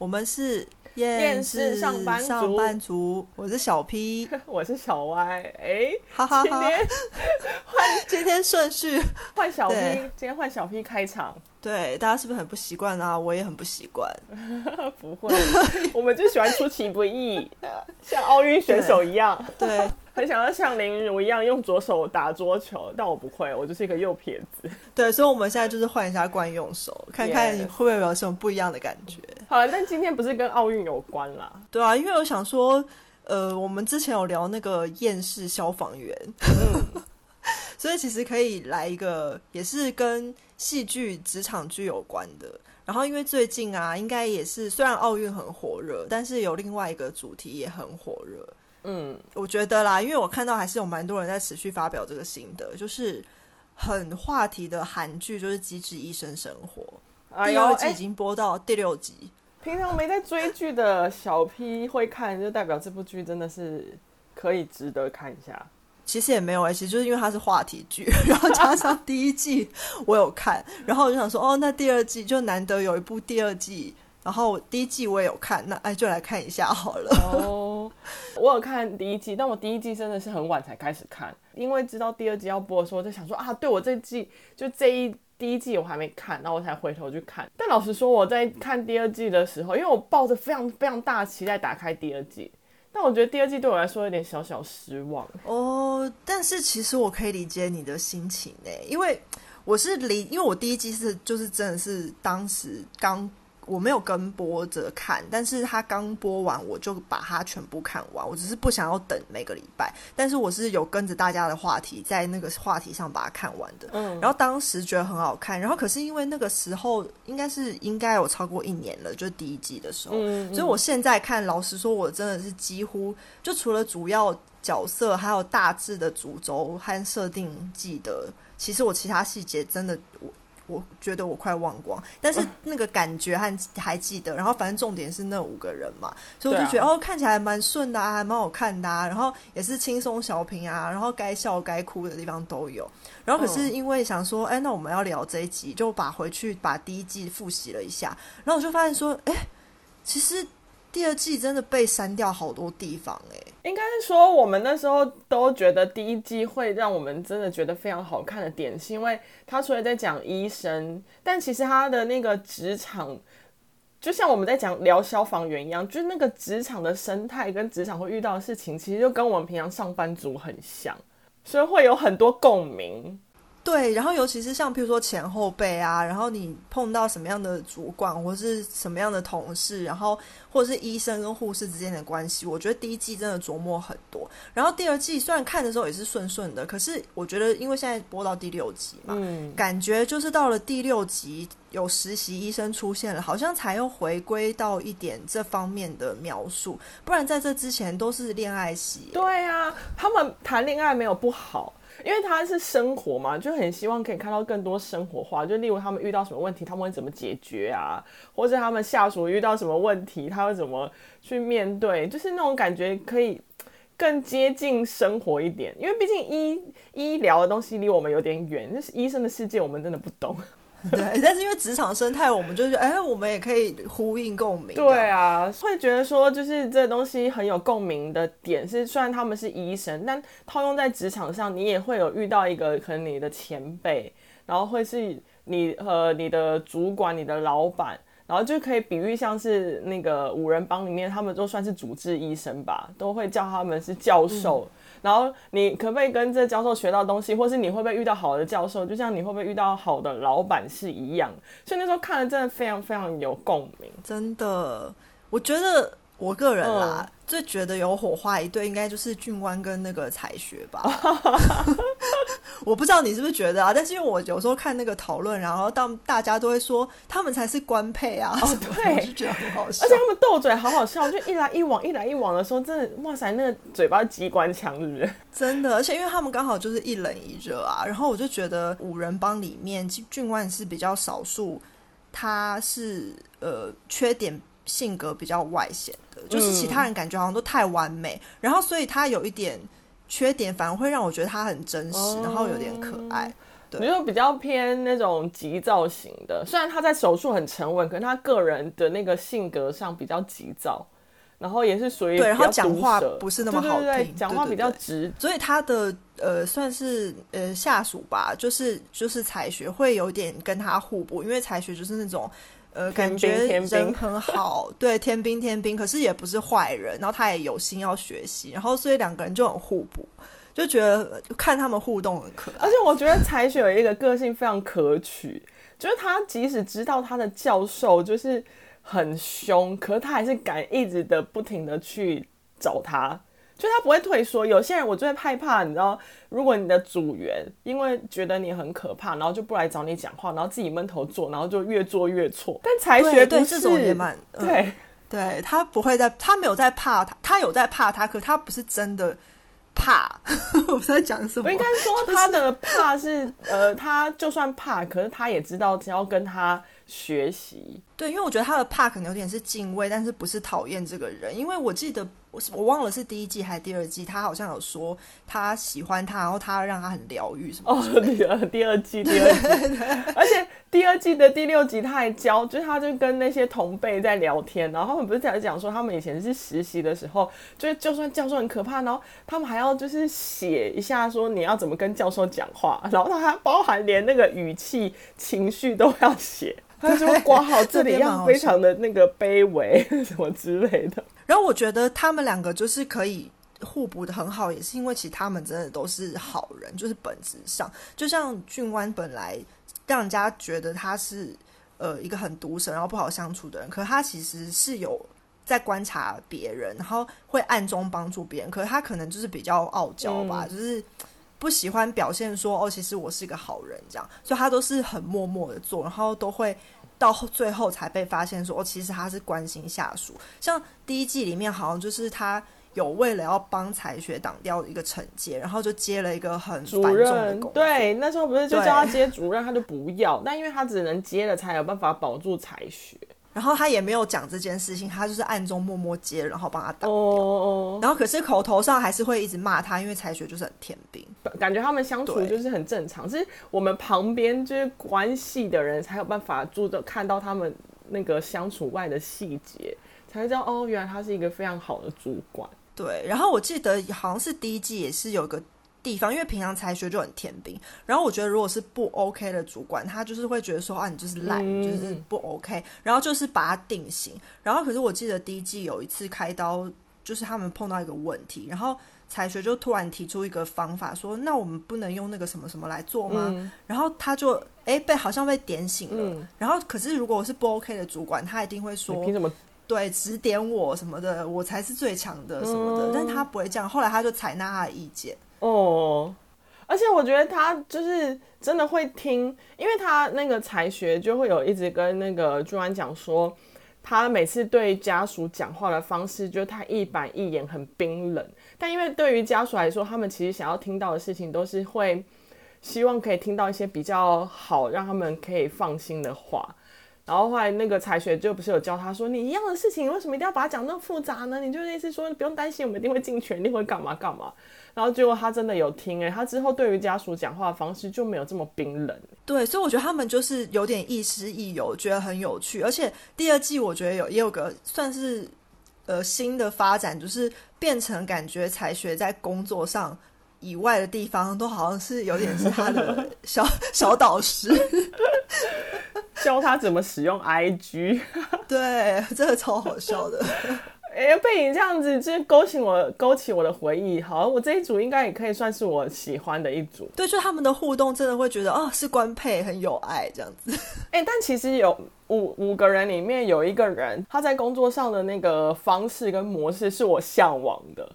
我们是厌世上班族，上班族，我是小 P，我是小 Y，哎，哈哈哈，今天换 今天顺序。换小 P，今天换小 P 开场，对，大家是不是很不习惯啊？我也很不习惯，不会，我们就喜欢出其不意，像奥运选手一样，对。对很想要像林如一样用左手打桌球，但我不会，我就是一个右撇子。对，所以我们现在就是换一下惯用手，看看会不会有什么不一样的感觉。好了，但今天不是跟奥运有关啦。对啊，因为我想说，呃，我们之前有聊那个厌世消防员，嗯、所以其实可以来一个，也是跟戏剧、职场剧有关的。然后因为最近啊，应该也是虽然奥运很火热，但是有另外一个主题也很火热。嗯，我觉得啦，因为我看到还是有蛮多人在持续发表这个心得，就是很话题的韩剧，就是《机智医生生活》第二季已经播到第六集。哎，平常没在追剧的小 P 会看，就代表这部剧真的是可以值得看一下。其实也没有哎，其实就是因为它是话题剧，然后加上第一季我有看，然后我就想说，哦，那第二季就难得有一部第二季。然后第一季我也有看，那哎就来看一下好了。哦，我有看第一季，但我第一季真的是很晚才开始看，因为知道第二季要播的时候，我就想说啊，对我这季就这一第一季我还没看，然后我才回头去看。但老实说，我在看第二季的时候，因为我抱着非常非常大的期待打开第二季，但我觉得第二季对我来说有点小小失望。哦，但是其实我可以理解你的心情呢，因为我是离，因为我第一季是就是真的是当时刚。我没有跟播着看，但是他刚播完，我就把它全部看完。我只是不想要等每个礼拜，但是我是有跟着大家的话题，在那个话题上把它看完的。嗯，然后当时觉得很好看，然后可是因为那个时候应该是应该有超过一年了，就第一季的时候，嗯嗯，所以我现在看，老实说，我真的是几乎就除了主要角色，还有大致的主轴和设定记得，其实我其他细节真的我。我觉得我快忘光，但是那个感觉还还记得。然后反正重点是那五个人嘛，所以我就觉得、啊、哦，看起来蛮顺的啊，还蛮好看的啊。然后也是轻松小品啊，然后该笑该哭的地方都有。然后可是因为想说，哎，那我们要聊这一集，就把回去把第一季复习了一下。然后我就发现说，哎，其实。第二季真的被删掉好多地方哎、欸，应该是说我们那时候都觉得第一季会让我们真的觉得非常好看的点，是因为他除了在讲医生，但其实他的那个职场，就像我们在讲聊消防员一样，就是那个职场的生态跟职场会遇到的事情，其实就跟我们平常上班族很像，所以会有很多共鸣。对，然后尤其是像譬如说前后辈啊，然后你碰到什么样的主管或是什么样的同事，然后或者是医生跟护士之间的关系，我觉得第一季真的琢磨很多。然后第二季虽然看的时候也是顺顺的，可是我觉得因为现在播到第六集嘛，嗯，感觉就是到了第六集有实习医生出现了，好像才又回归到一点这方面的描述，不然在这之前都是恋爱戏。对啊，他们谈恋爱没有不好。因为他是生活嘛，就很希望可以看到更多生活化。就例如他们遇到什么问题，他们会怎么解决啊？或者他们下属遇到什么问题，他会怎么去面对？就是那种感觉可以更接近生活一点。因为毕竟医医疗的东西离我们有点远，就是医生的世界我们真的不懂。对，但是因为职场生态，我们就觉得，哎，我们也可以呼应共鸣。对啊，会觉得说，就是这东西很有共鸣的点是，虽然他们是医生，但套用在职场上，你也会有遇到一个可能你的前辈，然后会是你和你的主管、你的老板，然后就可以比喻像是那个五人帮里面，他们都算是主治医生吧，都会叫他们是教授。嗯然后你可不可以跟这教授学到东西，或是你会不会遇到好的教授，就像你会不会遇到好的老板是一样。所以那时候看了真的非常非常有共鸣，真的，我觉得。我个人啦，嗯、最觉得有火花一对，应该就是俊官跟那个才学吧。我不知道你是不是觉得啊，但是因为我有时候看那个讨论，然后当大家都会说他们才是官配啊。哦，对，我就觉得很好笑。而且他们斗嘴好好笑，就一来一往，一来一往的时候，真的哇塞，那个嘴巴机关枪是不是？真的，而且因为他们刚好就是一冷一热啊，然后我就觉得五人帮里面俊官是比较少数，他是呃缺点。性格比较外显的，就是其他人感觉好像都太完美，嗯、然后所以他有一点缺点，反而会让我觉得他很真实，哦、然后有点可爱。你就比较偏那种急躁型的。虽然他在手术很沉稳，可是他个人的那个性格上比较急躁，然后也是属于对，然后讲话不是那么好听，对对对，讲话比较直。对对对，所以他的呃算是呃下属吧，就是就是才学会有点跟他互补，因为才学就是那种。呃，感觉人很好，对，天兵天兵，可是也不是坏人，然后他也有心要学习，然后所以两个人就很互补，就觉得看他们互动很可爱。而且我觉得采雪有一个个性非常可取，就是他即使知道他的教授就是很凶，可是他还是敢一直的不停的去找他。就他不会退缩，有些人我最害怕，你知道，如果你的组员因为觉得你很可怕，然后就不来找你讲话，然后自己闷头做，然后就越做越错。但才学不是，对，这种也蛮、嗯、对，对他不会在，他没有在怕他，他有在怕他，可他不是真的怕。我不知道讲什么？我应该说他的怕是，呃，他就算怕，可是他也知道只要跟他学习。对，因为我觉得他的怕可能有点是敬畏，但是不是讨厌这个人，因为我记得。我我忘了是第一季还是第二季，他好像有说他喜欢他，然后他让他很疗愈什么。哦，第二第二季第二季，而且第二季的第六集他还教，就是他就跟那些同辈在聊天，然后他们不是在讲说他们以前是实习的时候，就是就算教授很可怕，然后他们还要就是写一下说你要怎么跟教授讲话，然后他还包含连那个语气情绪都要写。他就挂号 这里要非常的那个卑微 什么之类的。然后我觉得他们两个就是可以互补的很好，也是因为其实他们真的都是好人，就是本质上，就像俊湾本来让人家觉得他是呃一个很毒舌然后不好相处的人，可他其实是有在观察别人，然后会暗中帮助别人，可是他可能就是比较傲娇吧，嗯、就是。不喜欢表现说哦，其实我是一个好人这样，所以他都是很默默的做，然后都会到最后才被发现说哦，其实他是关心下属。像第一季里面，好像就是他有为了要帮才学挡掉一个惩戒，然后就接了一个很繁重的工。对，那时候不是就叫他接主任，他就不要，但因为他只能接了，才有办法保住才学。然后他也没有讲这件事情，他就是暗中默默接，然后帮他打掉。哦。然后可是口头上还是会一直骂他，因为才学就是很天兵，感觉他们相处就是很正常。是我们旁边就是关系的人才有办法注重看到他们那个相处外的细节，才会知道哦，原来他是一个非常好的主管。对。然后我记得好像是第一季也是有个。地方，因为平常才学就很天兵，然后我觉得如果是不 OK 的主管，他就是会觉得说啊，你就是烂，嗯、就是不 OK，然后就是把它定型。然后可是我记得第一季有一次开刀，就是他们碰到一个问题，然后才学就突然提出一个方法，说那我们不能用那个什么什么来做吗？嗯、然后他就哎被好像被点醒了。嗯、然后可是如果我是不 OK 的主管，他一定会说凭什么？对，指点我什么的，我才是最强的什么的。嗯、但他不会这样。后来他就采纳他的意见。哦，而且我觉得他就是真的会听，因为他那个才学就会有一直跟那个朱安讲说，他每次对家属讲话的方式就是他一板一眼，很冰冷。但因为对于家属来说，他们其实想要听到的事情都是会希望可以听到一些比较好，让他们可以放心的话。然后后来那个才学就不是有教他说，你一样的事情，为什么一定要把它讲那么复杂呢？你就意思说，不用担心，我们一定会尽全力，会干嘛干嘛。然后结果他真的有听诶，他之后对于家属讲话的方式就没有这么冰冷。对，所以我觉得他们就是有点亦师亦友，觉得很有趣。而且第二季我觉得有也有个算是呃新的发展，就是变成感觉才学在工作上以外的地方都好像是有点是他的小小导师，教他怎么使用 IG。对，真的超好笑的。哎、欸，被你这样子，就是勾起我勾起我的回忆。好，我这一组应该也可以算是我喜欢的一组。对，就他们的互动，真的会觉得哦，是官配，很有爱这样子。哎、欸，但其实有五五个人里面有一个人，他在工作上的那个方式跟模式是我向往的，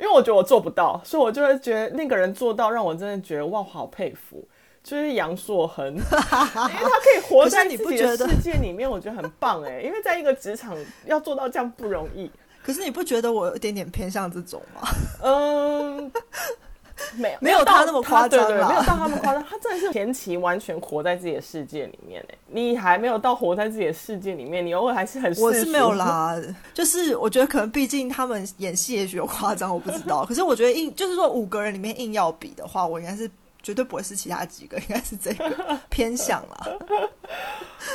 因为我觉得我做不到，所以我就会觉得那个人做到，让我真的觉得哇，好佩服。就是杨硕恒，因为他可以活在自己的世界里面，我觉得很棒哎。因为在一个职场要做到这样不容易。可是你不觉得我有一点点偏向这种吗？嗯，没有 没有他那么夸张，对对，没有到他那么夸张。他真的是前期完全活在自己的世界里面哎。你还没有到活在自己的世界里面，你偶尔还是很我是没有啦。就是我觉得可能毕竟他们演戏也许有夸张，我不知道。可是我觉得硬就是说五个人里面硬要比的话，我应该是。绝对不会是其他几个，应该是这个 偏向了。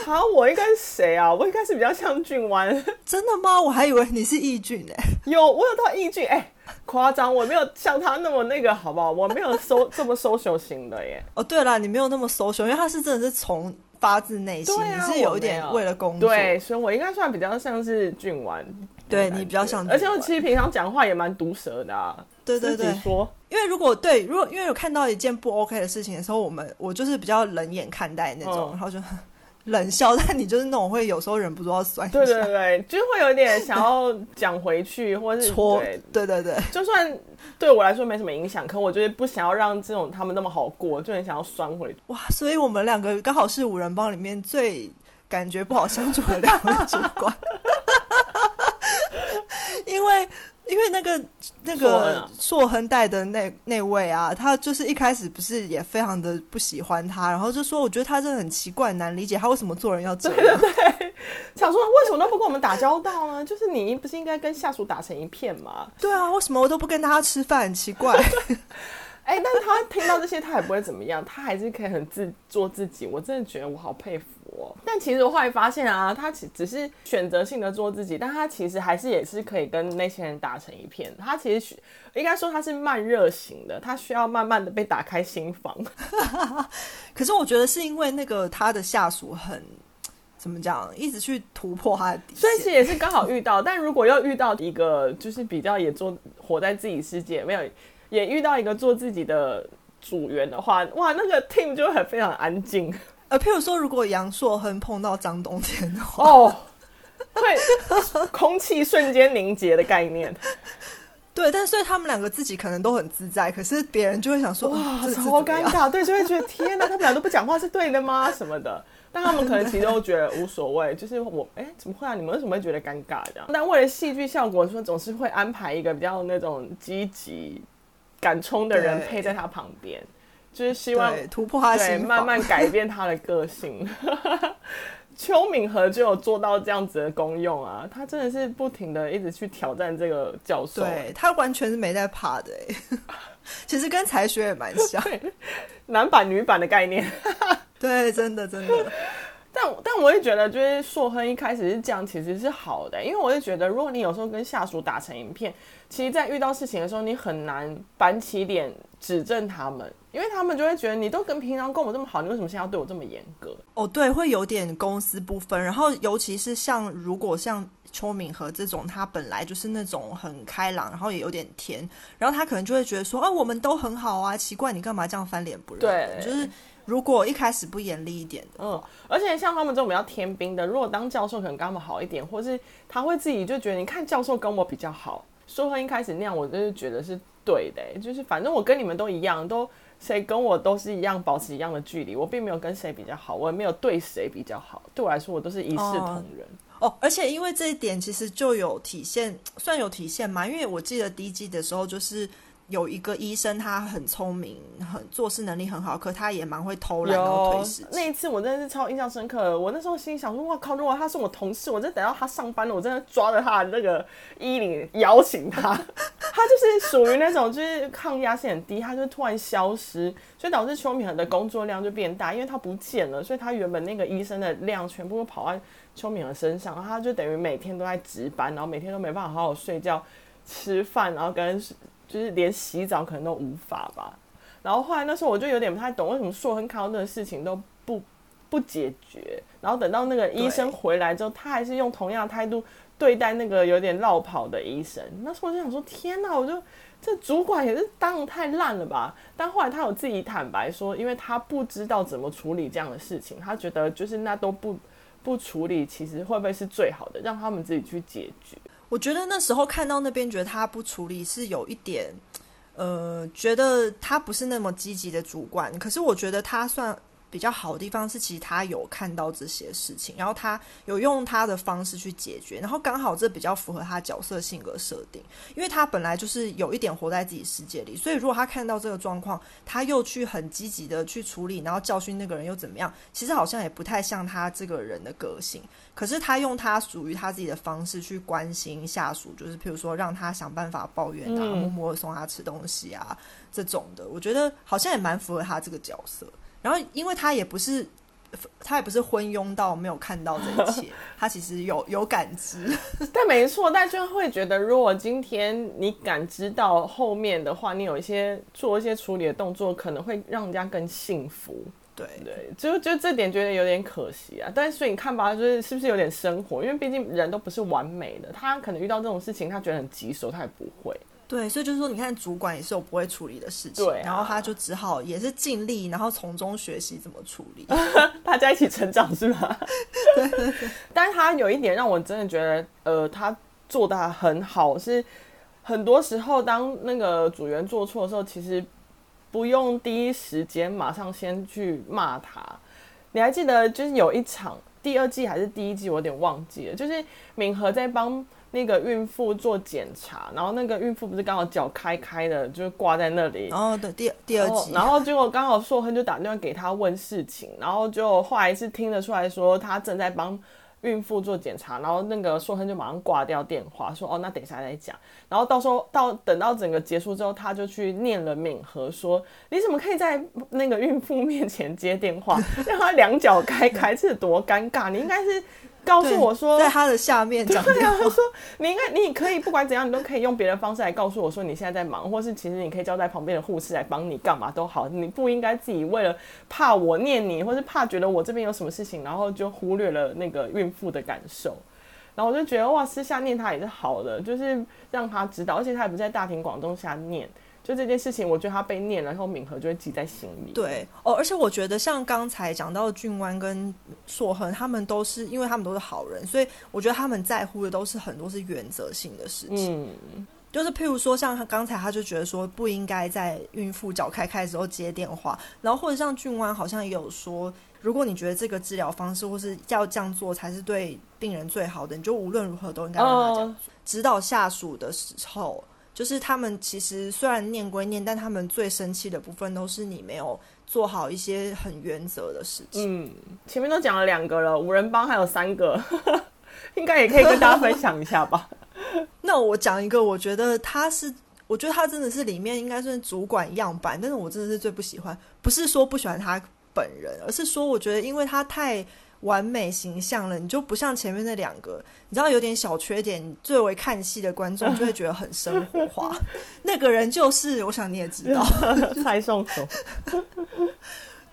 好，我应该是谁啊？我应该是比较像俊湾。真的吗？我还以为你是易俊哎。有，我有到易俊哎，夸张，我没有像他那么那个，好不好？我没有收 这么 social 型的耶。哦，对了，你没有那么 social，因为他是真的是从发自内心，啊、你是有一点为了工作，对，所以我应该算比较像是俊湾。对你比较像，而且我其实平常讲话也蛮毒舌的啊。对对对，说，因为如果对，如果因为有看到一件不 OK 的事情的时候，我们我就是比较冷眼看待那种，嗯、然后就冷笑。但你就是那种会有时候忍不住要酸。对对对，就会有点想要讲回去，或者是戳。对对对，就算对我来说没什么影响，可我就是不想要让这种他们那么好过，就很想要酸回去。哇，所以我们两个刚好是五人帮里面最感觉不好相处的两位主管。因为，因为那个那个硕亨带的那那位啊，他就是一开始不是也非常的不喜欢他，然后就说，我觉得他真的很奇怪，难理解他为什么做人要这样。对 对对，想说为什么都不跟我们打交道呢？就是你不是应该跟下属打成一片吗？对啊，为什么我都不跟他吃饭？很奇怪。哎、欸，但是他听到这些，他也不会怎么样，他还是可以很自做自己。我真的觉得我好佩服哦。但其实我后来发现啊，他其只是选择性的做自己，但他其实还是也是可以跟那些人打成一片。他其实应该说他是慢热型的，他需要慢慢的被打开心房。可是我觉得是因为那个他的下属很怎么讲，一直去突破他的底线，所以其实也是刚好遇到。但如果要遇到一个就是比较也做活在自己世界没有。也遇到一个做自己的组员的话，哇，那个 team 就会很非常安静。呃，譬如说，如果杨硕亨碰到张冬天的话，哦，会空气瞬间凝结的概念。对，但所以他们两个自己可能都很自在，可是别人就会想说，哇，好尴尬。对，就会觉得天哪，他们俩都不讲话是对的吗？什么的。但他们可能其实都觉得无所谓，就是我，哎，怎么会啊？你们为什么会觉得尴尬这样？但为了戏剧效果，说总是会安排一个比较那种积极。敢冲的人配在他旁边，就是希望突破他，对，慢慢改变他的个性。邱敏和就有做到这样子的功用啊，他真的是不停的一直去挑战这个教授，对，他完全是没在怕的。其实跟才学也蛮像，男版女版的概念。对，真的真的。但但我也觉得，就是硕亨一开始是这样，其实是好的，因为我就觉得，如果你有时候跟下属打成一片，其实，在遇到事情的时候，你很难板起脸指正他们，因为他们就会觉得你都跟平常跟我这么好，你为什么现在要对我这么严格？哦，对，会有点公私不分。然后，尤其是像如果像邱敏和这种，他本来就是那种很开朗，然后也有点甜，然后他可能就会觉得说，啊，我们都很好啊，奇怪你干嘛这样翻脸不认？对，就是。如果一开始不严厉一点的，嗯，而且像他们这种比较天兵的，如果当教授可能跟他们好一点，或是他会自己就觉得，你看教授跟我比较好，硕亨一开始那样，我就是觉得是对的，就是反正我跟你们都一样，都谁跟我都是一样，保持一样的距离，我并没有跟谁比较好，我也没有对谁比较好，对我来说，我都是一视同仁。哦，哦，而且因为这一点其实就有体现，算有体现嘛，因为我记得第一季的时候就是。有一个医生，他很聪明，很做事能力很好，可他也蛮会偷懒，然后推事。那一次我真的是超印象深刻。我那时候心想说：“哇靠！如果他是我同事，我真等到他上班了，我真的抓着他的那个衣领 摇醒他。他就是属于那种就是抗压性很低，他就突然消失，所以导致邱敏和的工作量就变大，因为他不见了，所以他原本那个医生的量全部都跑在邱敏和身上，然后他就等于每天都在值班，然后每天都没办法好好睡觉、吃饭，然后跟。就是连洗澡可能都无法吧，然后后来那时候我就有点不太懂，为什么硕亨看到那个事情都不不解决，然后等到那个医生回来之后，他还是用同样的态度对待那个有点绕跑的医生。那时候我就想说，天哪，我就这主管也是当得太烂了吧？但后来他有自己坦白说，因为他不知道怎么处理这样的事情，他觉得就是那都不不处理，其实会不会是最好的，让他们自己去解决。我觉得那时候看到那边，觉得他不处理是有一点，呃，觉得他不是那么积极的主管。可是我觉得他算比较好的地方是，其实他有看到这些事情，然后他有用他的方式去解决，然后刚好这比较符合他角色性格设定，因为他本来就是有一点活在自己世界里，所以如果他看到这个状况，他又去很积极的去处理，然后教训那个人又怎么样？其实好像也不太像他这个人的个性。可是他用他属于他自己的方式去关心下属，就是譬如说让他想办法抱怨啊，默默送他吃东西啊这种的，我觉得好像也蛮符合他这个角色。然后，因为他也不是，他也不是昏庸到没有看到这一切，他其实有有感知。但没错，但就会觉得，如果今天你感知到后面的话，你有一些做一些处理的动作，可能会让人家更幸福。对对，就就这点觉得有点可惜啊。但是所以你看吧，就是是不是有点生活？因为毕竟人都不是完美的，他可能遇到这种事情，他觉得很棘手，他也不会。对，所以就是说，你看，主管也是有不会处理的事情，对啊，然后他就只好也是尽力，然后从中学习怎么处理，大家一起成长是吧？对，对，对。但是他有一点让我真的觉得，呃，他做的很好，是很多时候当那个组员做错的时候，其实不用第一时间马上先去骂他。你还记得，就是有一场第二季还是第一季，我有点忘记了，就是敏和在帮。那个孕妇做检查，然后那个孕妇不是刚好脚开开的，就是挂在那里。哦，对，第第二集，然后结果刚好硕亨就打电话给他问事情，然后就后来是听得出来说他正在帮孕妇做检查，然后那个硕亨就马上挂掉电话，说哦，那等一下再讲。然后到时候到等到整个结束之后，他就去念了敏和说，你怎么可以在那个孕妇面前接电话，让他两脚开开，这是多尴尬？你应该是。告诉我说，在他的下面讲。对啊，他说你应该，你可以不管怎样，你都可以用别的方式来告诉我说你现在在忙，或是其实你可以交代旁边的护士来帮你干嘛都好。你不应该自己为了怕我念你，或是怕觉得我这边有什么事情，然后就忽略了那个孕妇的感受。然后我就觉得哇，私下念他也是好的，就是让他知道，而且他也不在大庭广众下念。就这件事情，我觉得他被念了，然后敏和就会记在心里。对哦，而且我觉得像刚才讲到的俊湾跟硕亨，他们都是因为他们都是好人，所以我觉得他们在乎的都是很多是原则性的事情。嗯，就是譬如说，像他刚才他就觉得说不应该在孕妇脚开开的时候接电话，然后或者像俊湾好像也有说，如果你觉得这个治疗方式或是要这样做才是对病人最好的，你就无论如何都应该让他这样做。指导下属的时候。就是他们其实虽然念归念，但他们最生气的部分都是你没有做好一些很原则的事情。嗯，前面都讲了两个了，五人帮还有三个，应该也可以跟大家分享一下吧。那我讲一个，我觉得他是，我觉得他真的是里面应该算是主管样板，但是我真的是最不喜欢，不是说不喜欢他本人，而是说我觉得因为他太。完美形象了，你就不像前面那两个，你知道有点小缺点，最为看戏的观众就会觉得很生活化。那个人就是，我想你也知道，蔡颂雄。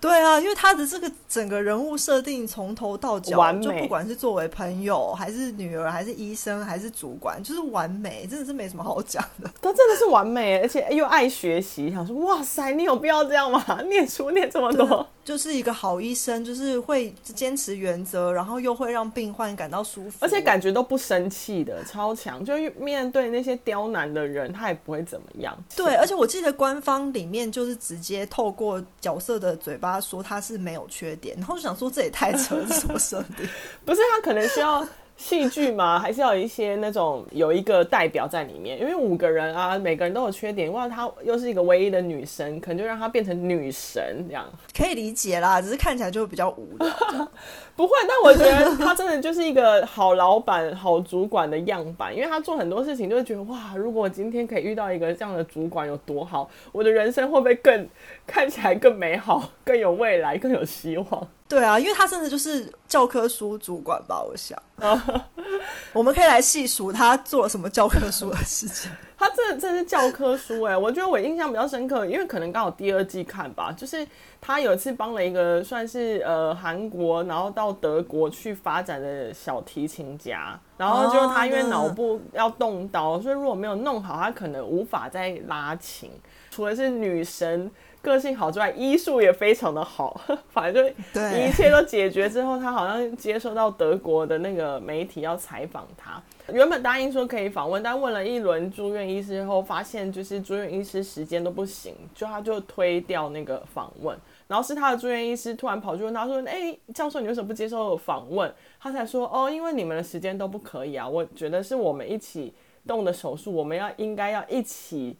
对啊，因为他的这个整个人物设定从头到脚，就不管是作为朋友，还是女儿，还是医生，还是主管，就是完美，真的是没什么好讲的。他真的是完美，而且又爱学习，想说哇塞，你有必要这样吗？念书念这么多。就是一个好医生，就是会坚持原则，然后又会让病患感到舒服，而且感觉都不生气的，超强。就面对那些刁难的人，他也不会怎么样。对，而且我记得官方里面就是直接透过角色的嘴巴他说他是没有缺点，然后就想说这也太扯了，什么设定？不是，他可能需要。戏剧嘛，还是要有一些那种有一个代表在里面，因为五个人啊，每个人都有缺点。哇，她又是一个唯一的女生，可能就让她变成女神这样，可以理解啦。只是看起来就会比较无聊。不会，但我觉得她真的就是一个好老板、好主管的样板，因为她做很多事情就会觉得哇，如果我今天可以遇到一个这样的主管有多好，我的人生会不会更看起来更美好、更有未来、更有希望？对啊，因为他甚至就是教科书主管吧，我想。我们可以来细数他做了什么教科书的事情。他这这是教科书哎，我觉得我印象比较深刻，因为可能刚好第二季看吧，就是他有一次帮了一个算是呃韩国，然后到德国去发展的小提琴家，然后就他因为脑部要动刀，所以如果没有弄好，他可能无法再拉琴。除了是女神。个性好之外，医术也非常的好，反正就一切都解决之后，他好像接受到德国的那个媒体要采访他，原本答应说可以访问，但问了一轮住院医师后，发现就是住院医师时间都不行，就他就推掉那个访问。然后是他的住院医师突然跑去问他说：“哎、欸，教授，你为什么不接受访问？”他才说：“哦，因为你们的时间都不可以啊，我觉得是我们一起动的手术，我们要应该要一起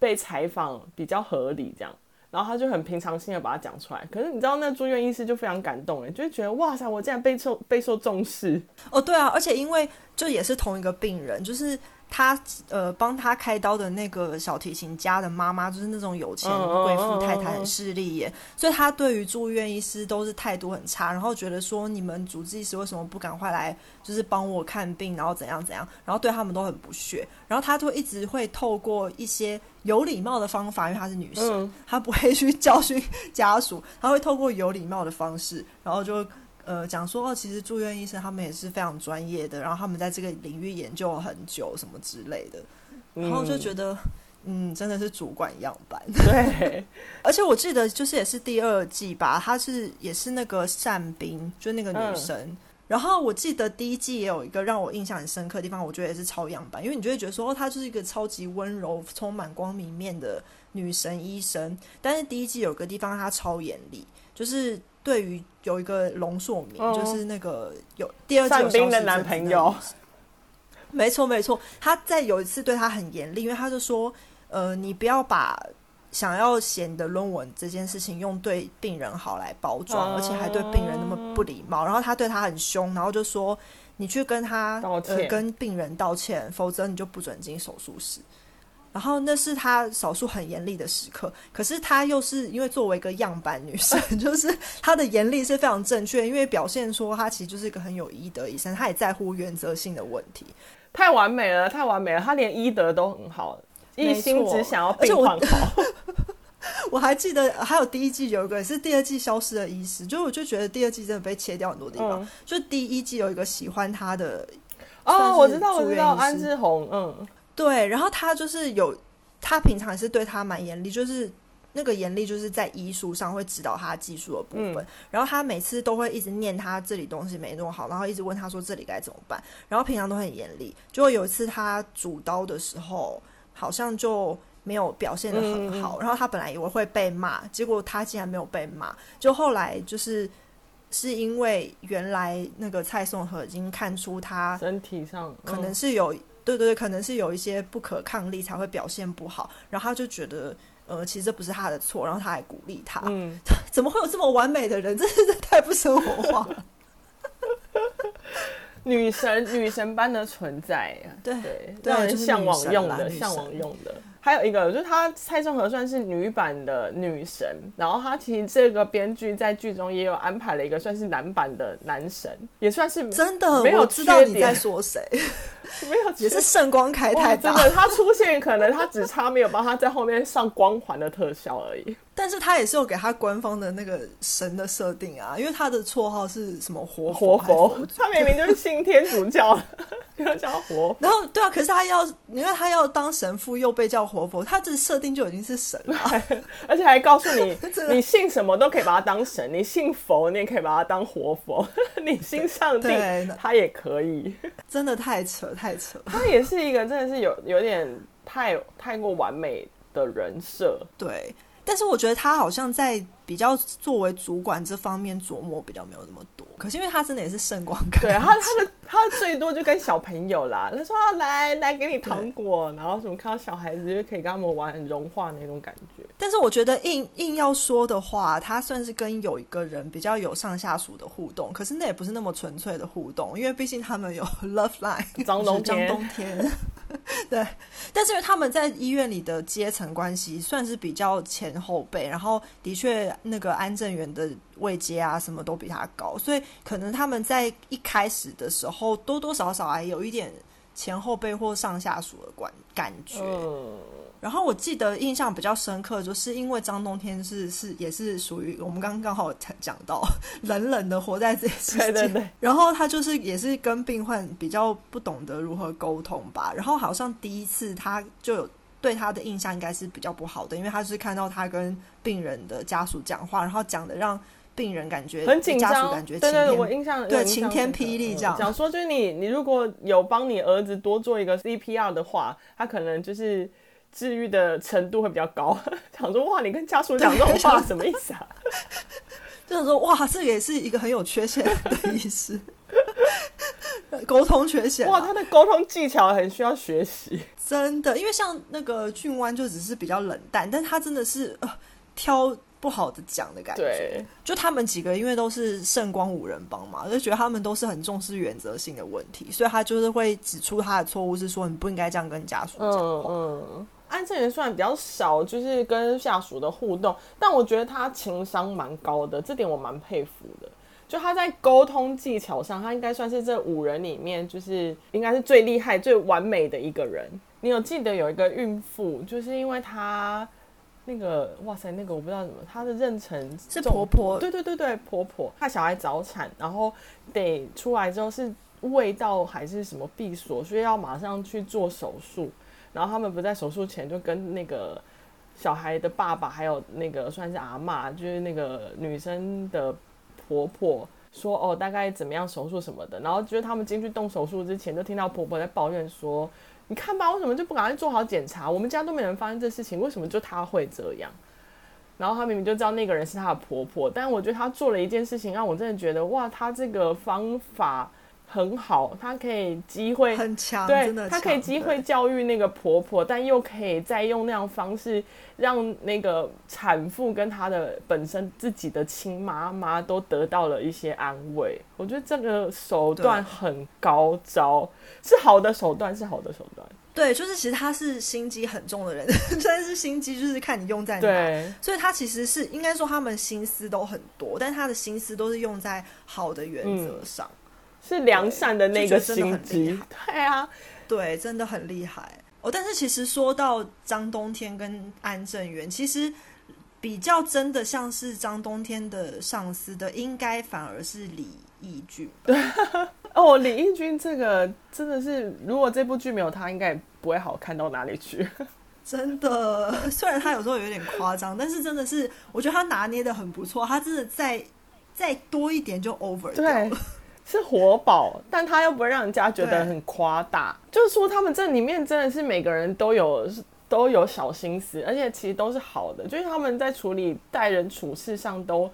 被采访比较合理这样。”然后他就很平常心的把它讲出来。可是你知道，那住院医师就非常感动，哎，就觉得哇塞，我竟然备受备受重视。哦，对啊，而且因为就也是同一个病人，就是。他呃，帮他开刀的那个小提琴家的妈妈，就是那种有钱贵妇太太，很势利眼，所以他对于住院医师都是态度很差，然后觉得说你们主治医师为什么不赶快来，就是帮我看病，然后怎样怎样，然后对他们都很不屑，然后他就一直会透过一些有礼貌的方法，因为她是女生，她不会去教训家属，他会透过有礼貌的方式，然后就。呃，讲说哦，其实住院医生他们也是非常专业的，然后他们在这个领域研究很久，什么之类的，然后就觉得，嗯，嗯，真的是主管样板。对，而且我记得就是也是第二季吧，她是也是那个善兵，就那个女生。嗯、然后我记得第一季也有一个让我印象很深刻的地方，我觉得也是超样板，因为你就会觉得说，哦，她就是一个超级温柔、充满光明面的女神医生。但是第一季有个地方她超严厉，就是。对于有一个龙硕明，嗯、就是那个有第二季有的男朋友，没错没错，他在有一次对他很严厉，因为他就说，呃，你不要把想要写你的论文这件事情用对病人好来包装，嗯、而且还对病人那么不礼貌，然后他对他很凶，然后就说你去跟他跟病人道歉，否则你就不准进手术室。然后那是他少数很严厉的时刻，可是他又是因为作为一个样板女生，就是她的严厉是非常正确，因为表现说她其实就是一个很有医德医生，她也在乎原则性的问题，太完美了，太完美了，她连医德都很好，一心只想要病患好。我，我还记得还有第一季有一个也是第二季消失的医师，就我就觉得第二季真的被切掉很多地方，嗯、就第一季有一个喜欢他的哦，我知道我知道安志宏，嗯。对，然后他就是有，他平常也是对他蛮严厉，就是那个严厉就是在医术上会指导他技术的部分。嗯、然后他每次都会一直念他这里东西没弄好，然后一直问他说这里该怎么办。然后平常都很严厉，结果有一次他主刀的时候好像就没有表现的很好。嗯、然后他本来以为会被骂，结果他竟然没有被骂。就后来就是是因为原来那个蔡颂和已经看出他身体上可能是有。对对对，可能是有一些不可抗力才会表现不好，然后他就觉得，呃，其实这不是他的错，然后他还鼓励他。嗯，怎么会有这么完美的人？真是太不生活化了。女神，女神般的存在呀，对对，让人向往用的，向往用的。还有一个，就是她蔡颂和算是女版的女神，然后她其实这个编剧在剧中也有安排了一个算是男版的男神，也算是真的没有知道你在说谁，没有也是圣光开太大，真的他出现可能他只差没有帮他在后面上光环的特效而已。但是他也是有给他官方的那个神的设定啊，因为他的绰号是什么活活佛，他明明就是信天主教，要叫活。然后对啊，可是他要，因为他要当神父，又被叫活佛，他这设定就已经是神了，而且还告诉你，你信什么都可以把他当神，你信佛，你也可以把他当活佛，你信上帝，他也可以。真的太扯，太扯。他也是一个真的是有有点太太过完美的人设，对。但是我觉得他好像在比较作为主管这方面琢磨比较没有那么多，可是因为他真的也是圣光感，对，他他的他最多就跟小朋友啦，他说来来给你糖果，然后什么看到小孩子就可以跟他们玩很融化那种感觉。但是我觉得硬硬要说的话，他算是跟有一个人比较有上下属的互动，可是那也不是那么纯粹的互动，因为毕竟他们有 love line 张冬天。张冬天对，但是因为他们在医院里的阶层关系算是比较前后辈，然后的确那个安正元的位阶啊什么都比他高，所以可能他们在一开始的时候多多少少还有一点前后辈或上下属的感感觉。嗯然后我记得印象比较深刻，就是因为张冬天是是也是属于我们刚刚刚好讲到冷冷的活在这世界，对对对。然后他就是也是跟病患比较不懂得如何沟通吧。然后好像第一次他就有对他的印象应该是比较不好的，因为他是看到他跟病人的家属讲话，然后讲的让病人感觉很紧张，家属感觉对对对，我印象对晴天霹雳这样。讲说就是你你如果有帮你儿子多做一个 CPR 的话，他可能就是。治愈的程度会比较高。想说哇，你跟家属讲这种话什么意思啊？就想说哇，这也是一个很有缺陷的意思，沟通缺陷。哇，他的沟通技巧很需要学习。真的，因为像那个俊湾就只是比较冷淡，但他真的是呃挑。不好的讲的感觉，对，就他们几个因为都是圣光五人帮嘛，就觉得他们都是很重视原则性的问题，所以他就是会指出他的错误，是说你不应该这样跟家属讲话。嗯嗯，安正元虽然比较少，就是跟下属的互动，但我觉得他情商蛮高的，这点我蛮佩服的。就他在沟通技巧上，他应该算是这五人里面，就是应该是最厉害、最完美的一个人。你有记得有一个孕妇，就是因为她。那个哇塞，那个我不知道怎么，她的妊娠是婆婆，对对对对，婆婆，她小孩早产，然后得出来之后是胃道还是什么闭锁，所以要马上去做手术。然后他们不在手术前就跟那个小孩的爸爸，还有那个算是阿嬷，就是那个女生的婆婆说哦，大概怎么样手术什么的。然后就是他们进去动手术之前，就听到婆婆在抱怨说。你看吧，为什么就不赶快做好检查？我们家都没人发生这事情，为什么就她会这样？然后她明明就知道那个人是她的婆婆，但我觉得她做了一件事情，让我真的觉得哇，她这个方法很好，她可以机会很强，对，她可以机会教育那个婆婆，但又可以再用那样方式让那个产妇跟她的本身自己的亲妈妈都得到了一些安慰。我觉得这个手段很高招。是好的手段，是好的手段。对，就是其实他是心机很重的人，但是心机就是看你用在哪。对，所以他其实是应该说他们心思都很多，但他的心思都是用在好的原则上，嗯，是良善的那个心机。对啊，对，真的很厉害哦。但是其实说到张冬天跟安正元，其实比较真的像是张冬天的上司的，应该反而是李义俊。对。哦，李义军这个真的是，如果这部剧没有他，应该也不会好看到哪里去。真的，虽然他有时候有点夸张，但是真的是，我觉得他拿捏的很不错。他真的再再多一点就 over 掉了。对，是活宝，但他又不会让人家觉得很夸大。就是说，他们这里面真的是每个人都有都有小心思，而且其实都是好的。就是他们在处理待人处事上都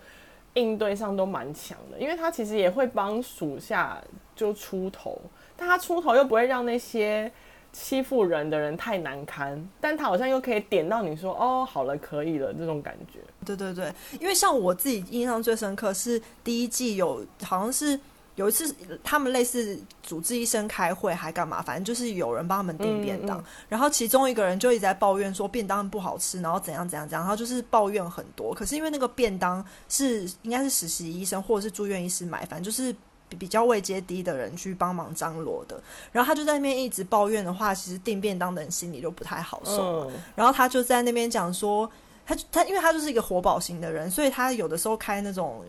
应对上都蛮强的，因为他其实也会帮属下。就出头，但他出头又不会让那些欺负人的人太难堪，但他好像又可以点到你说哦，好了，可以了这种感觉。对对对，因为像我自己印象最深刻是第一季有好像是有一次他们类似主治医生开会还干嘛，反正就是有人帮他们订便当，嗯嗯，然后其中一个人就一直在抱怨说便当不好吃，然后怎样怎样怎样，然后就是抱怨很多。可是因为那个便当是应该是实习医生或者是住院医师买，反正就是。比较位阶低的人去帮忙张罗的，然后他就在那边一直抱怨的话，其实订便当的人心里就不太好受。嗯。然后他就在那边讲说，他他因为他就是一个活宝型的人，所以他有的时候开那种。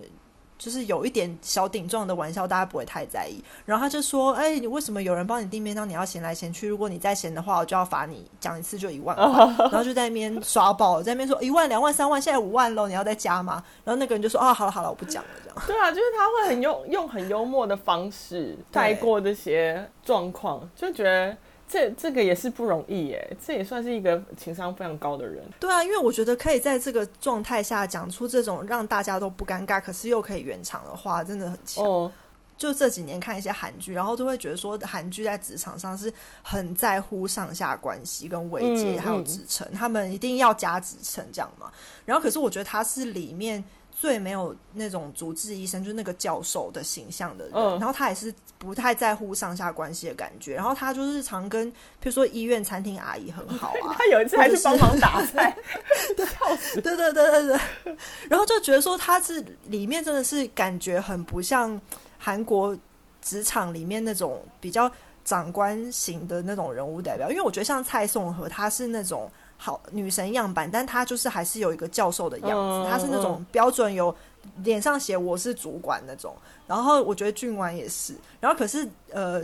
就是有一点小顶撞的玩笑，大家不会太在意。然后他就说：“哎、欸，你为什么有人帮你订便当，你要嫌来嫌去？如果你再嫌的话，我就要罚你讲一次就一万块。”然后就在那边刷爆，在那边说一万、两万、三万，现在五万喽，你要再加吗？然后那个人就说：“哦，好了好了，我不讲了。”这样。对啊，就是他会很用用很幽默的方式带过这些状况，就觉得。这这个也是不容易耶，这也算是一个情商非常高的人。对啊，因为我觉得可以在这个状态下讲出这种让大家都不尴尬，可是又可以圆场的话，真的很强。哦，就这几年看一些韩剧，然后都会觉得说，韩剧在职场上是很在乎上下关系跟位阶，还有职称，他们一定要加职称这样嘛。然后，可是我觉得他是里面。最没有那种主治医生，就是那个教授的形象的人，嗯，然后他也是不太在乎上下关系的感觉，然后他就是常跟，比如说医院餐厅阿姨很好啊，他有一次还去帮忙打菜，笑死，对对对对对，然后就觉得说他是里面真的是感觉很不像韩国职场里面那种比较长官型的那种人物代表，因为我觉得像蔡颂和他是那种。好女神样板，但她就是还是有一个教授的样子，她、嗯、是那种标准有脸上写我是主管那种。然后我觉得俊完也是，然后可是呃，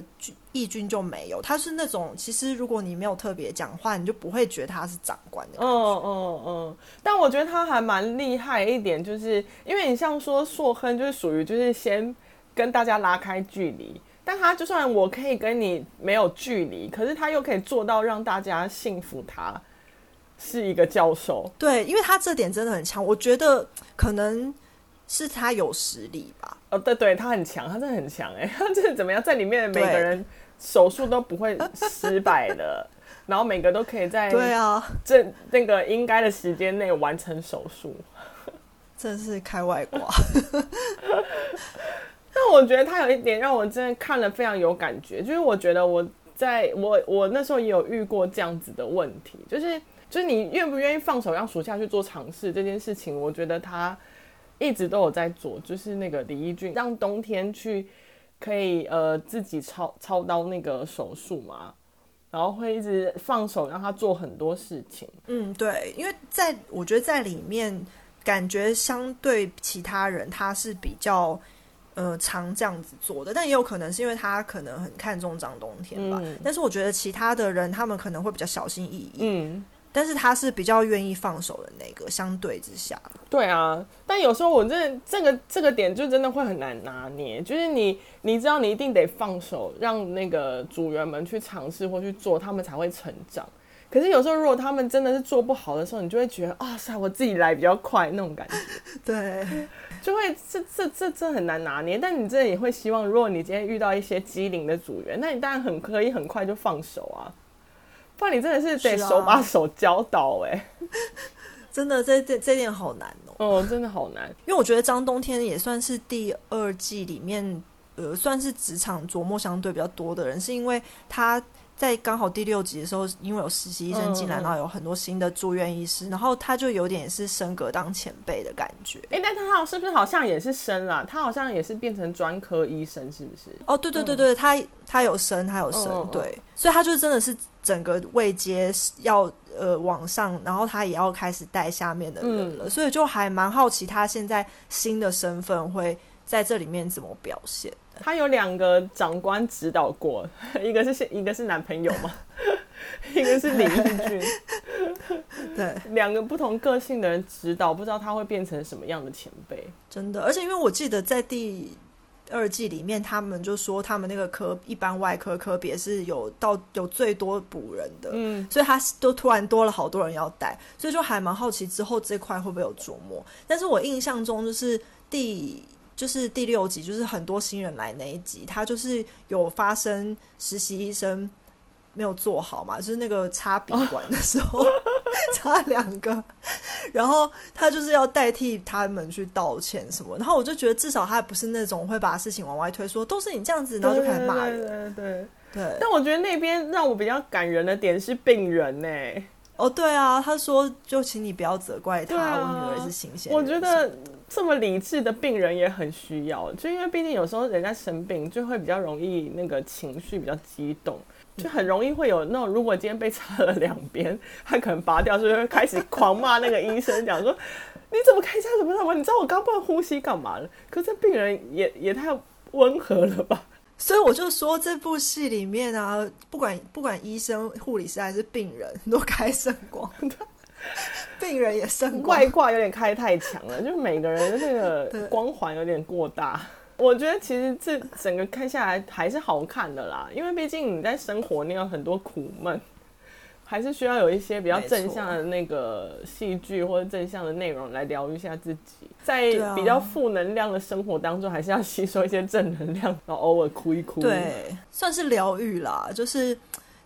义军就没有，他是那种其实如果你没有特别讲话，你就不会觉得他是长官的。嗯嗯嗯。但我觉得他还蛮厉害一点，就是因为你像说硕亨，就是属于就是先跟大家拉开距离，但他就算我可以跟你没有距离，可是他又可以做到让大家信服他。是一个教授。对，因为他这点真的很强，我觉得可能是他有实力吧。哦，对对，他很强，他真的很强哎，他这是怎么样，在里面每个人手术都不会失败的，然后每个都可以在对啊这那个应该的时间内完成手术，真是开外挂。但我觉得他有一点让我真的看了非常有感觉，就是我觉得我在我我那时候也有遇过这样子的问题，就是就是你愿不愿意放手让属下去做尝试这件事情，我觉得他一直都有在做，就是那个李一俊让冬天去可以呃自己操操刀那个手术嘛，然后会一直放手让他做很多事情。嗯，对，因为在我觉得在里面感觉相对其他人他是比较。呃，常这样子做的，但也有可能是因为他可能很看重张冬天吧。嗯、但是我觉得其他的人他们可能会比较小心翼翼。嗯，但是他是比较愿意放手的那个，相对之下。对啊，但有时候我真的这个这个点就真的会很难拿捏，就是你你知道你一定得放手，让那个组员们去尝试或去做，他们才会成长。可是有时候，如果他们真的是做不好的时候，你就会觉得，啊塞，我自己来比较快那种感觉。对，就会这这这这很难拿捏。但你真的也会希望，如果你今天遇到一些机灵的组员，那你当然很可以很快就放手啊。不然你真的是得手把手教导哎。真的，这这这点好难哦、喔。哦，真的好难。因为我觉得张冬天也算是第二季里面，呃，算是职场琢磨相对比较多的人，是因为他。在刚好第六集的时候，因为有实习医生进来，嗯、然后有很多新的住院医师，然后他就有点是升格当前辈的感觉。哎、欸，但他是不是好像也是升了？他好像也是变成专科医生，是不是？哦，对对对对，嗯、他他有升，他有升，嗯、对，所以他就真的是整个位阶要呃往上，然后他也要开始带下面的人了，嗯、所以就还蛮好奇他现在新的身份会在这里面怎么表现。他有两个长官指导过，一个是一个是男朋友嘛，一个是李义俊，对，两个不同个性的人指导，不知道他会变成什么样的前辈。真的，而且因为我记得在第二季里面，他们就说他们那个科一般外科科别是有到有最多补人的，嗯，所以他都突然多了好多人要带，所以就还蛮好奇之后这块会不会有琢磨。但是我印象中就是第。就是第六集，就是很多新人来那一集，他就是有发生实习医生没有做好嘛，就是那个插笔管的时候 插两个，然后他就是要代替他们去道歉什么，然后我就觉得至少他不是那种会把事情往外推，说都是你这样子，然后就开始骂人，对对对，对，对。但我觉得那边让我比较感人的点是病人呢、欸。哦，对啊，他说就请你不要责怪他，啊、我女儿是新鲜。我觉得这么理智的病人也很需要，就因为毕竟有时候人家生病就会比较容易那个情绪比较激动，就很容易会有那种如果今天被插了两边，他可能拔掉，就会开始狂骂那个医生，讲说你怎么开枪怎么怎么，你知道我刚不能呼吸干嘛了？可是这病人也也太温和了吧？所以我就说，这部戏里面啊，不管不管医生、护理师还是病人，都开圣光的，病人也圣光，外挂有点开太强了，就每个人的那个光环有点过大。我觉得其实这整个看下来还是好看的啦，因为毕竟你在生活你有很多苦闷。还是需要有一些比较正向的那个戏剧或者正向的内容来疗愈一下自己，在比较负能量的生活当中，还是要吸收一些正能量，然后偶尔哭一哭。对，算是疗愈啦。就是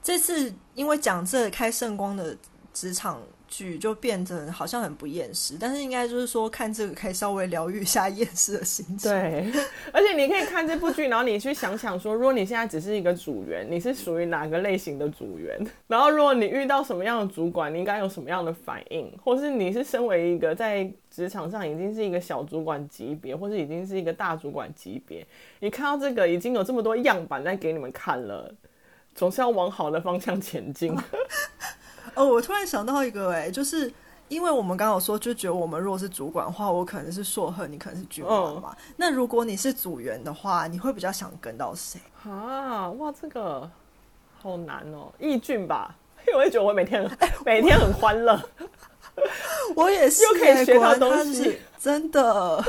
这次因为讲这开圣光的职场。剧就变成好像很不厌世，但是应该就是说看这个可以稍微疗愈一下厌世的心情。对，而且你可以看这部剧，然后你去想想说，如果你现在只是一个组员，你是属于哪个类型的组员？然后如果你遇到什么样的主管，你应该有什么样的反应？或是你是身为一个在职场上已经是一个小主管级别，或是已经是一个大主管级别，你看到这个已经有这么多样板在给你们看了，总是要往好的方向前进。哦，我突然想到一个，哎，就是因为我们刚刚有说，就觉得我们如果是主管的话，我可能是硕贺，你可能是军官嘛。嗯、那如果你是组员的话，你会比较想跟到谁？啊，哇，这个好难哦，易俊吧，因为我也觉得我每天 每天很欢乐，我 也是，又可以学到东西，真的。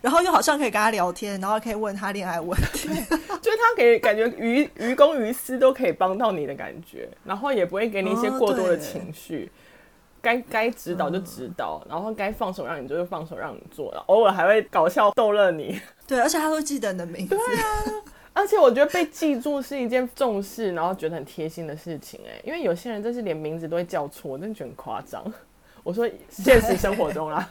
然后又好像可以跟他聊天，然后可以问他恋爱问题，就是他给感觉于于公于私都可以帮到你的感觉，然后也不会给你一些过多的情绪，哦、该该指导就指导，嗯、然后该放手让你做就放手让你做，偶尔还会搞笑逗乐你。对，而且他会记得你的名字。对啊，而且我觉得被记住是一件重视，然后觉得很贴心的事情哎，因为有些人真是连名字都会叫错，真的觉得很夸张。我说现实生活中啦，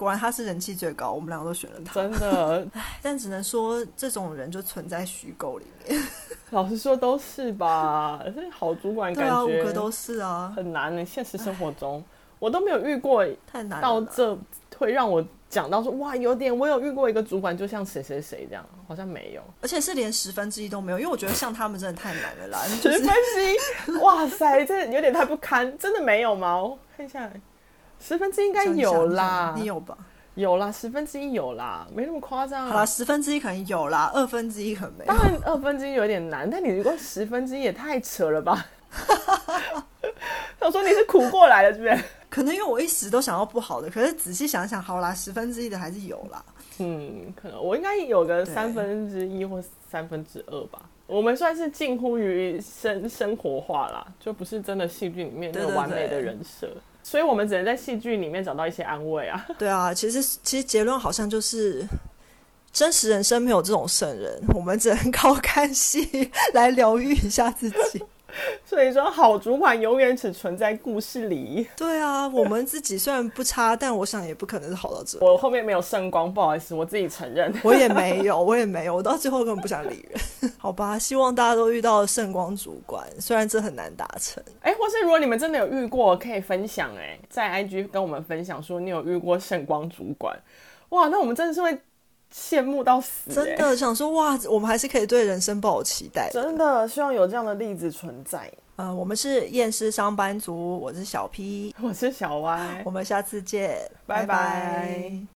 果然他是人气最高，我们两个都选了他。真的，但只能说这种人就存在虚构里面。老实说都是吧，这好主管感觉啊，五个都是啊，很难的。现实生活中我都没有遇过，太难到这会让我讲到说哇，有点我有遇过一个主管，就像谁谁谁这样，好像没有，而且是连十分之一都没有，因为我觉得像他们真的太难了啦。十分之一，哇塞，这有点太不堪，真的没有吗？我看一下。十分之一应该有啦，你有吧？有啦，十分之一有啦，没那么夸张。好啦，十分之一可能有啦，二分之一可能没有。当然，二分之一有点难，但你如果十分之一也太扯了吧？我说你是苦过来的，是不是？可能因为我一时都想要不好的，可是仔细想想，好啦，十分之一的还是有啦。嗯，可能我应该有个三分之一或三分之二吧。我们算是近乎于生生活化啦，就不是真的戏剧里面那个完美的人设。所以我们只能在戏剧里面找到一些安慰啊。对啊，其实其实结论好像就是，真实人生没有这种圣人，我们只能靠看戏来疗愈一下自己。所以说，好主管永远只存在故事里。对啊，我们自己虽然不差，但我想也不可能是好到这。我后面没有圣光，不好意思，我自己承认。我也没有，我也没有，我到最后根本不想理人。好吧，希望大家都遇到圣光主管，虽然这很难达成。哎，或是如果你们真的有遇过，可以分享哎，在 IG 跟我们分享说你有遇过圣光主管。哇，那我们真的是会。羡慕到死，欸，真 的想说哇，我们还是可以对人生抱有期待。真的希望有这样的例子存在。呃，我们是验尸上班族，我是小 P，我是小 Y，我们下次见，拜拜。拜拜。